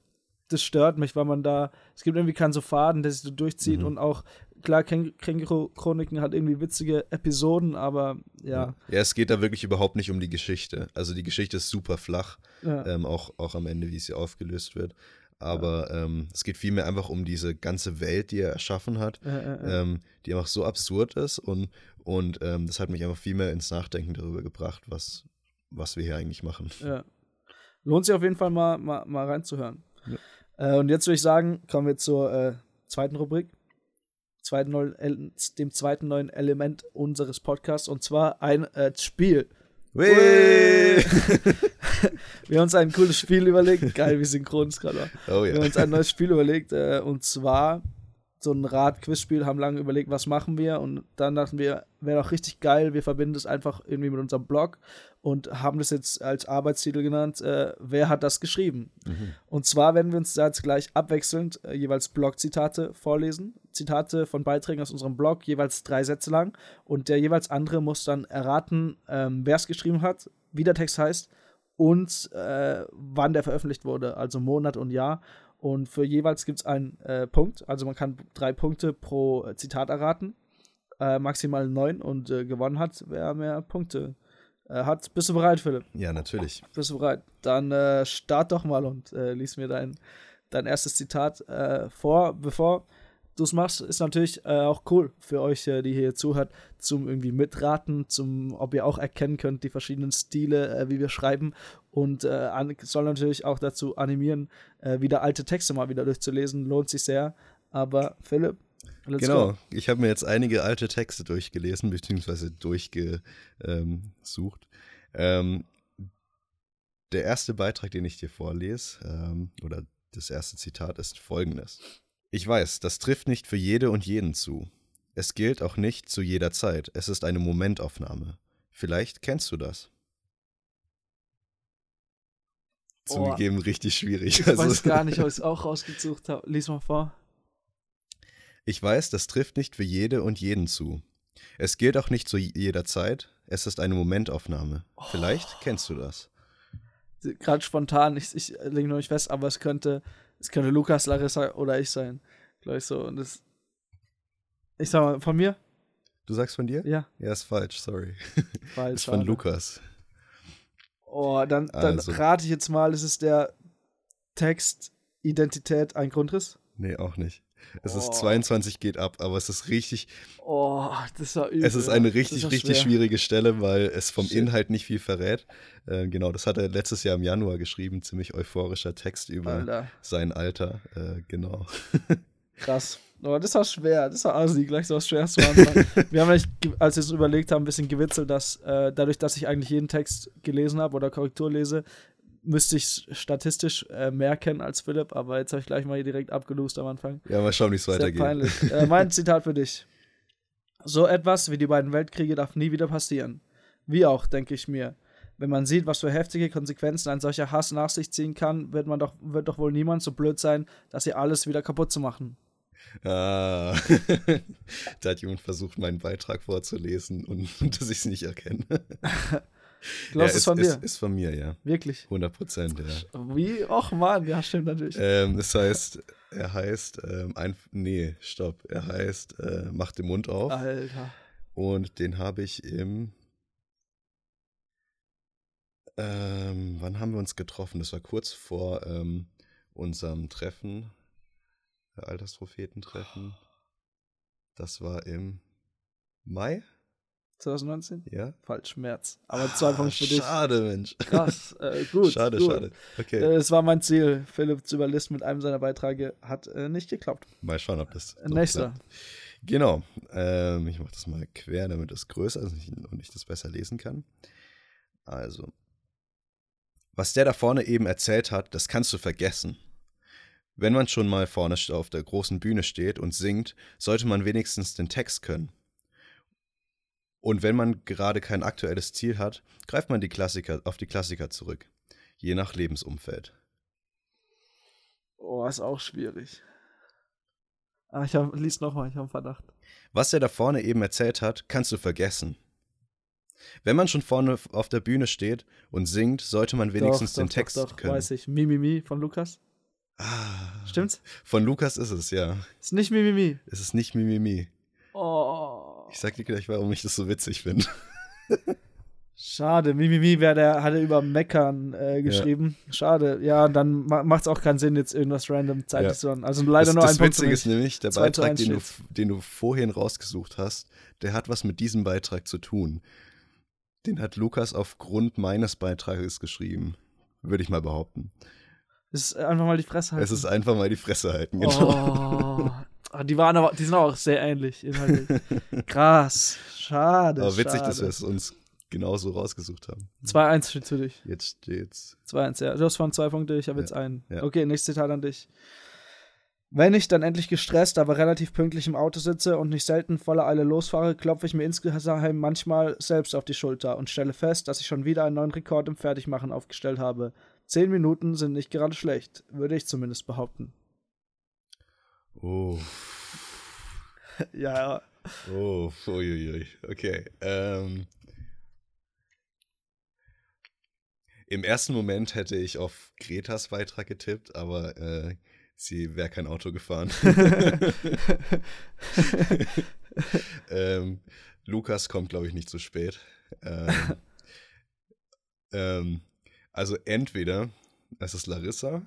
das stört mich, weil man da, es gibt irgendwie keinen so Faden, der sich so durchzieht mhm. und auch, klar, Känguru-Chroniken hat irgendwie witzige Episoden, aber ja. Ja, es geht da wirklich überhaupt nicht um die Geschichte. Also die Geschichte ist super flach, ja. ähm, auch, auch am Ende, wie sie aufgelöst wird. Aber ja. ähm, es geht vielmehr einfach um diese ganze Welt, die er erschaffen hat, ähm, die einfach so absurd ist und, und ähm, das hat mich einfach viel mehr ins Nachdenken darüber gebracht, was, was wir hier eigentlich machen. Ja. Lohnt sich auf jeden Fall mal, mal, mal reinzuhören. Ja. Äh, und jetzt würde ich sagen, kommen wir zur äh, zweiten Rubrik, zweiten neuen, dem zweiten neuen Element unseres Podcasts, und zwar ein äh, Spiel. [laughs] wir haben uns ein cooles Spiel überlegt. Geil, wie synchron es gerade war. Oh, ja. Wir haben uns ein neues Spiel überlegt, äh, und zwar so ein Rad-Quiz-Spiel, haben lange überlegt, was machen wir und dann dachten wir, wäre doch richtig geil, wir verbinden das einfach irgendwie mit unserem Blog und haben das jetzt als Arbeitstitel genannt, äh, wer hat das geschrieben? Mhm. Und zwar werden wir uns da jetzt gleich abwechselnd äh, jeweils Blog-Zitate vorlesen, Zitate von Beiträgen aus unserem Blog, jeweils drei Sätze lang und der jeweils andere muss dann erraten, ähm, wer es geschrieben hat, wie der Text heißt und äh, wann der veröffentlicht wurde, also Monat und Jahr und für jeweils gibt es einen äh, Punkt. Also man kann drei Punkte pro äh, Zitat erraten. Äh, maximal neun und äh, gewonnen hat, wer mehr Punkte äh, hat. Bist du bereit, Philipp? Ja, natürlich. Bist du bereit? Dann äh, start doch mal und lies mir dein, dein erstes Zitat vor, bevor du es machst, ist natürlich äh, auch cool für euch, äh, die hier zuhört, zum irgendwie mitraten, zum, ob ihr auch erkennen könnt, die verschiedenen Stile, äh, wie wir schreiben und äh, soll natürlich auch dazu animieren, äh, wieder alte Texte mal wieder durchzulesen, lohnt sich sehr. Aber Philipp, Let's genau, go. ich habe mir jetzt einige alte Texte durchgelesen, beziehungsweise durchgesucht. Ähm, der erste Beitrag, den ich dir vorlese, ähm, oder das erste Zitat ist folgendes. Ich weiß, das trifft nicht für jede und jeden zu. Es gilt auch nicht zu jeder Zeit. Es ist eine Momentaufnahme. Vielleicht kennst du das. Zugegeben, oh, richtig schwierig. Ich also, weiß gar nicht, ob ich es auch rausgesucht habe. Lies mal vor. Ich weiß, das trifft nicht für jede und jeden zu. Es gilt auch nicht zu jeder Zeit. Es ist eine Momentaufnahme. Oh. Vielleicht kennst du das. Gerade spontan, ich, ich lege noch nicht fest, aber es könnte, es könnte Lukas, Larissa oder ich sein. Glaube ich so. Und das, ich sag mal, von mir? Du sagst von dir? Ja. Ja, ist falsch, sorry. Falsch. [laughs] ist von schade. Lukas. Oh, dann, dann also. rate ich jetzt mal, ist es der Text Identität ein Grundriss? Nee, auch nicht. Es oh. ist 22 geht ab, aber es ist richtig. Oh, das war übel. Es ist eine richtig, ist richtig schwierige Stelle, weil es vom Shit. Inhalt nicht viel verrät. Äh, genau, das hat er letztes Jahr im Januar geschrieben. Ziemlich euphorischer Text über Alter. sein Alter. Äh, genau. Krass. Oh, das war schwer. Das war Asi, gleich so was Schweres zu Anfang. [laughs] wir haben eigentlich, als wir es überlegt haben, ein bisschen gewitzelt, dass äh, dadurch, dass ich eigentlich jeden Text gelesen habe oder Korrektur lese, müsste ich statistisch äh, mehr kennen als Philipp, aber jetzt habe ich gleich mal hier direkt abgelost am Anfang. Ja, mal schauen, wie es weitergeht. Peinlich. [laughs] äh, mein Zitat für dich. So etwas wie die beiden Weltkriege darf nie wieder passieren. Wie auch, denke ich mir. Wenn man sieht, was für heftige Konsequenzen ein solcher Hass nach sich ziehen kann, wird man doch, wird doch wohl niemand so blöd sein, das hier alles wieder kaputt zu machen. Ah, [laughs] da hat jemand versucht, meinen Beitrag vorzulesen und [laughs] dass ich es nicht erkenne. Glaubst ja, es von dir? Ist, ist von mir, ja. Wirklich? 100 Prozent, ja. Wie? Och Mann, ja, stimmt natürlich. Ähm, das heißt, er heißt, ähm, ein, nee, stopp. Er heißt, äh, mach den Mund auf. Alter. Und den habe ich im, ähm, wann haben wir uns getroffen? Das war kurz vor ähm, unserem Treffen, äh, Altersprophetentreffen. Das war im Mai? 2019? Ja. Falsch, März. Aber zwei Punkte für dich. Schade, Mensch. Krass, äh, gut. Schade, gut. schade. Okay. Äh, es war mein Ziel, Philipp zu überlisten mit einem seiner Beiträge. Hat äh, nicht geklappt. Mal schauen, ob das. Nächster. Klappt. Genau. Ähm, ich mache das mal quer, damit es größer ist und ich das besser lesen kann. Also. Was der da vorne eben erzählt hat, das kannst du vergessen. Wenn man schon mal vorne auf der großen Bühne steht und singt, sollte man wenigstens den Text können. Und wenn man gerade kein aktuelles Ziel hat, greift man die Klassiker, auf die Klassiker zurück. Je nach Lebensumfeld. Oh, ist auch schwierig. Ah, ich hab, lies nochmal, ich habe einen Verdacht. Was er da vorne eben erzählt hat, kannst du vergessen. Wenn man schon vorne auf der Bühne steht und singt, sollte man wenigstens doch, den doch, Text doch, doch, können. weiß ich. Mimimi von Lukas? Ah. Stimmt's? Von Lukas ist es, ja. Ist nicht Mimimi. Es ist nicht Mimimi. Oh. Ich sag dir gleich, warum ich das so witzig finde. [laughs] Schade, Mimimi wäre der, hat er über Meckern äh, geschrieben. Ja. Schade, ja, dann ma macht es auch keinen Sinn, jetzt irgendwas random zeitlich ja. zu hören. Also leider das, nur das ein. Das Witzige ist nämlich, der Beitrag, den du, den du vorhin rausgesucht hast, der hat was mit diesem Beitrag zu tun. Den hat Lukas aufgrund meines Beitrages geschrieben. Würde ich mal behaupten. Es ist einfach mal die Fresse halten. Es ist einfach mal die Fresse halten, genau. Oh, die waren aber, die sind auch sehr ähnlich inhaltlich. [laughs] Krass. Schade. Aber witzig, schade. dass wir es uns genauso rausgesucht haben. 2-1 steht für dich. Jetzt steht's. 2-1, ja. Du hast von zwei Punkte, ich habe ja. jetzt einen. Ja. Okay, nächstes Zitat an dich. Wenn ich dann endlich gestresst, aber relativ pünktlich im Auto sitze und nicht selten voller Eile losfahre, klopfe ich mir insgeheim manchmal selbst auf die Schulter und stelle fest, dass ich schon wieder einen neuen Rekord im Fertigmachen aufgestellt habe. Zehn Minuten sind nicht gerade schlecht, würde ich zumindest behaupten. Oh. ja. Oh, uiuiui. Okay. Ähm. Im ersten Moment hätte ich auf Gretas Beitrag getippt, aber äh, sie wäre kein Auto gefahren. [laughs] ähm, Lukas kommt, glaube ich, nicht zu spät. Ähm, [laughs] ähm, also entweder es ist Larissa,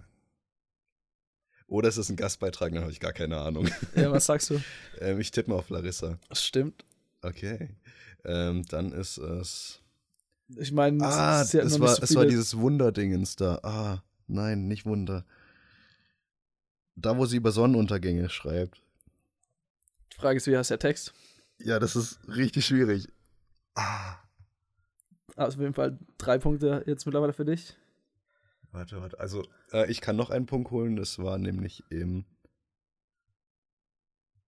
oder es ist ein Gastbeitrag, dann habe ich gar keine Ahnung. Ja, was sagst du? [laughs] ähm, ich tippe mal auf Larissa. Das stimmt. Okay. Ähm, dann ist es. Ich meine, ah, es, es, war, so es war dieses Wunderdingens da. Ah, nein, nicht Wunder. Da, wo sie über Sonnenuntergänge schreibt. Die Frage ist, wie heißt der Text? Ja, das ist richtig schwierig. Ah. Also auf jeden Fall drei Punkte jetzt mittlerweile für dich. Warte, warte. Also, äh, ich kann noch einen Punkt holen. Das war nämlich im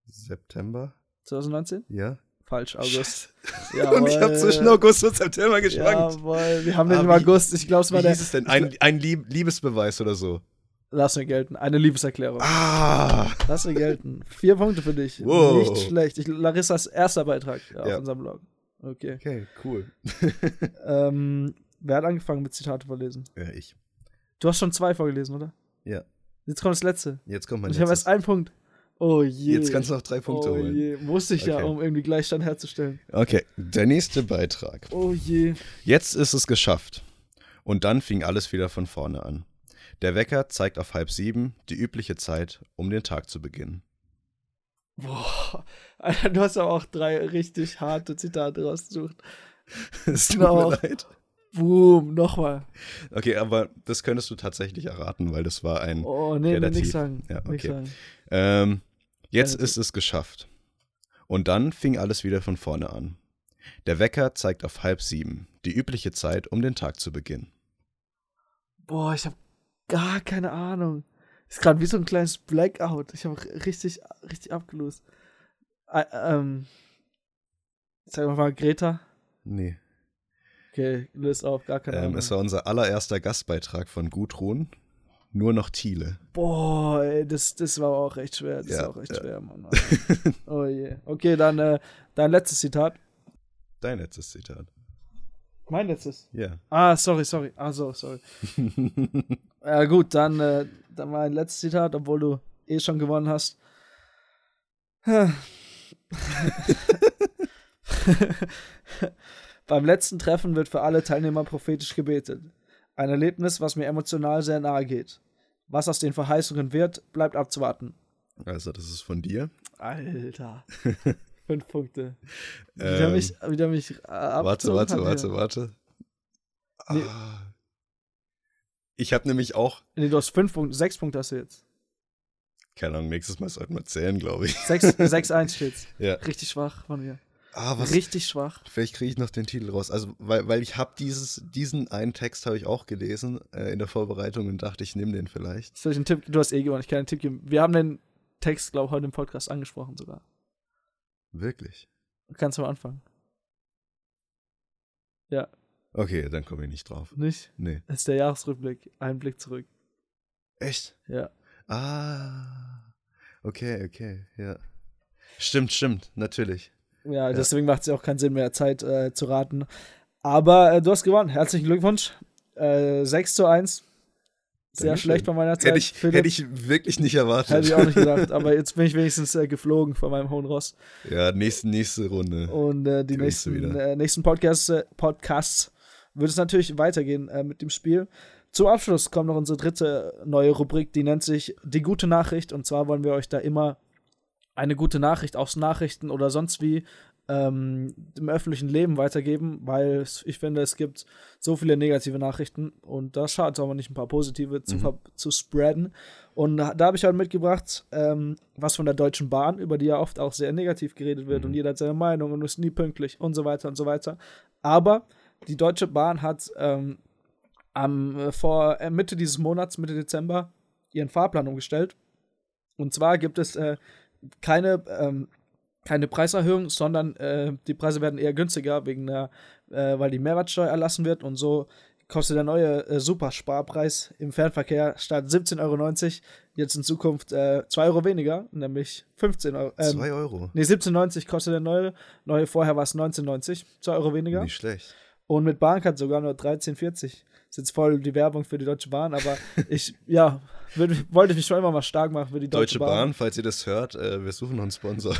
September. 2019? Ja. Falsch, August. [laughs] und ich habe zwischen August und September geschwankt. Jawohl, wir haben den im August. Ich glaube, es war wie der. Wie ist es denn? Ein, ein Liebesbeweis oder so? Lass mir gelten. Eine Liebeserklärung. Ah. Lass mir gelten. Vier Punkte für dich. Wow. Nicht schlecht. Ich, Larissas erster Beitrag ja, auf unserem Blog. Okay. Okay, cool. [laughs] ähm, wer hat angefangen mit Zitate vorlesen? Ja, ich. Du hast schon zwei vorgelesen, oder? Ja. Jetzt kommt das letzte. Jetzt kommt mein Ich habe erst einen Punkt. Oh je. Jetzt kannst du noch drei Punkte oh holen. Je. Musste ich okay. ja, um irgendwie Gleichstand herzustellen. Okay, der nächste Beitrag. Oh je. Jetzt ist es geschafft. Und dann fing alles wieder von vorne an. Der Wecker zeigt auf halb sieben, die übliche Zeit, um den Tag zu beginnen. Boah, Alter, du hast aber auch drei richtig harte Zitate rausgesucht. [laughs] Es tut mir leid. Boom, nochmal. Okay, aber das könntest du tatsächlich erraten, weil das war ein. Oh, nee, relativ, nee, nichts sagen. Ja, okay. Nicht sagen. Ähm, jetzt also. ist es geschafft. Und dann fing alles wieder von vorne an. Der Wecker zeigt auf halb sieben, die übliche Zeit, um den Tag zu beginnen. Boah, ich habe gar keine Ahnung. Ist gerade wie so ein kleines Blackout. Ich habe richtig, richtig abgelost. Äh, ähm, sag mal, Greta? Nee. Okay, löst auf, gar keine ähm, Ahnung. Es war unser allererster Gastbeitrag von Gudrun. Nur noch Thiele. Boah, ey, das, das war auch echt schwer. Das ja, war auch echt ja. schwer, Mann. oh je. Okay, dann äh, dein letztes Zitat. Dein letztes Zitat. Mein letztes? Ja. Ah, sorry, sorry. Ah, so, sorry. ja, gut, dann, äh, dann mein letztes Zitat, obwohl du eh schon gewonnen hast. Beim letzten Treffen wird für alle Teilnehmer prophetisch gebetet. Ein Erlebnis, was mir emotional sehr nahe geht. Was aus den Verheißungen wird, bleibt abzuwarten. Also, das ist von dir? Alter. [laughs] Fünf Punkte. Wieder ähm, mich, wieder mich äh, Warte, warte, warte, warte. Nee. Ah. Ich habe nämlich auch. Nee, du hast fünf Punkte, sechs Punkte hast du jetzt. Keine Ahnung, nächstes Mal sollten wir zählen, glaube ich. 6-1 [laughs] steht's. Ja. Richtig schwach von mir. Ah, was? Richtig schwach. Vielleicht kriege ich noch den Titel raus. Also, weil, weil ich habe diesen einen Text habe ich auch gelesen äh, in der Vorbereitung und dachte, ich nehme den vielleicht. Soll ich einen Tipp? Du hast eh gewonnen, ich kann einen Tipp geben. Wir haben den Text, glaube ich, heute im Podcast angesprochen sogar. Wirklich? Kannst du mal anfangen. Ja. Okay, dann komme ich nicht drauf. Nicht? Nee. Das ist der Jahresrückblick. Ein Blick zurück. Echt? Ja. Ah. Okay, okay, ja. Stimmt, stimmt, natürlich. Ja, deswegen macht es ja auch keinen Sinn mehr, Zeit äh, zu raten. Aber äh, du hast gewonnen. Herzlichen Glückwunsch. Äh, 6 zu 1. Sehr Dankeschön. schlecht von meiner Zeit. Hätte ich, hätte ich wirklich nicht erwartet. Hätte ich auch nicht gedacht. Aber [laughs] jetzt bin ich wenigstens äh, geflogen von meinem hohen Ross. Ja, nächste, nächste Runde. Und äh, die nächsten, äh, nächsten Podcasts, äh, Podcasts wird es natürlich weitergehen äh, mit dem Spiel. Zum Abschluss kommt noch unsere dritte neue Rubrik, die nennt sich Die gute Nachricht. Und zwar wollen wir euch da immer eine gute Nachricht aus Nachrichten oder sonst wie ähm, im öffentlichen Leben weitergeben, weil ich finde, es gibt so viele negative Nachrichten und da schadet es aber nicht, ein paar positive mhm. zu, zu spreaden. Und da, da habe ich halt mitgebracht, ähm, was von der Deutschen Bahn, über die ja oft auch sehr negativ geredet wird mhm. und jeder hat seine Meinung und ist nie pünktlich und so weiter und so weiter. Aber die Deutsche Bahn hat ähm, am, äh, vor äh, Mitte dieses Monats, Mitte Dezember, ihren Fahrplan umgestellt. Und zwar gibt es äh, keine, ähm, keine Preiserhöhung, sondern äh, die Preise werden eher günstiger, wegen der, äh, weil die Mehrwertsteuer erlassen wird und so kostet der neue äh, Supersparpreis im Fernverkehr statt 17,90 Euro jetzt in Zukunft äh, 2 Euro weniger, nämlich 15 Euro. Ähm, 2 Euro? Nee, 17,90 kostet der neue. Neue vorher war es 19,90. 2 Euro weniger. Nicht schlecht. Und mit Bahncard sogar nur 13,40 ist jetzt voll die Werbung für die Deutsche Bahn, aber [laughs] ich, ja, würd, wollte mich schon immer mal stark machen für die Deutsche, Deutsche Bahn. Bahn. falls ihr das hört, äh, wir suchen noch einen Sponsor.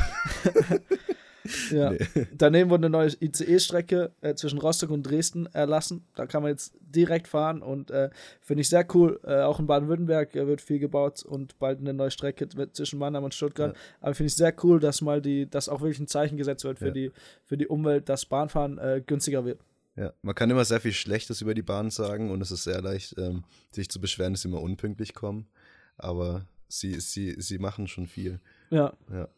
[laughs] ja. Nee. Daneben wurde eine neue ICE-Strecke äh, zwischen Rostock und Dresden erlassen. Da kann man jetzt direkt fahren und äh, finde ich sehr cool. Äh, auch in Baden-Württemberg äh, wird viel gebaut und bald eine neue Strecke zwischen Mannheim und Stuttgart. Ja. Aber finde ich sehr cool, dass mal die, dass auch wirklich ein Zeichen gesetzt wird für, ja. die, für die Umwelt, dass Bahnfahren äh, günstiger wird. Ja, man kann immer sehr viel Schlechtes über die Bahn sagen und es ist sehr leicht, ähm, sich zu beschweren, dass sie immer unpünktlich kommen. Aber sie, sie, sie machen schon viel. Ja. ja.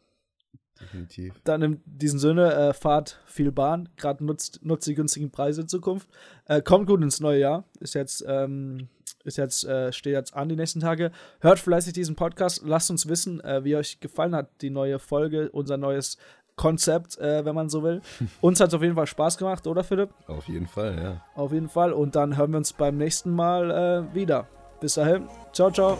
Definitiv. Dann in diesem Sinne, äh, fahrt viel Bahn, gerade nutzt, nutzt die günstigen Preise in Zukunft. Äh, kommt gut ins neue Jahr. Ist jetzt, ähm, ist jetzt, äh, steht jetzt an die nächsten Tage. Hört fleißig diesen Podcast. Lasst uns wissen, äh, wie euch gefallen hat, die neue Folge, unser neues Konzept, äh, wenn man so will. [laughs] Uns hat es auf jeden Fall Spaß gemacht, oder Philipp? Auf jeden Fall, ja. Auf jeden Fall. Und dann hören wir uns beim nächsten Mal äh, wieder. Bis dahin. Ciao, ciao.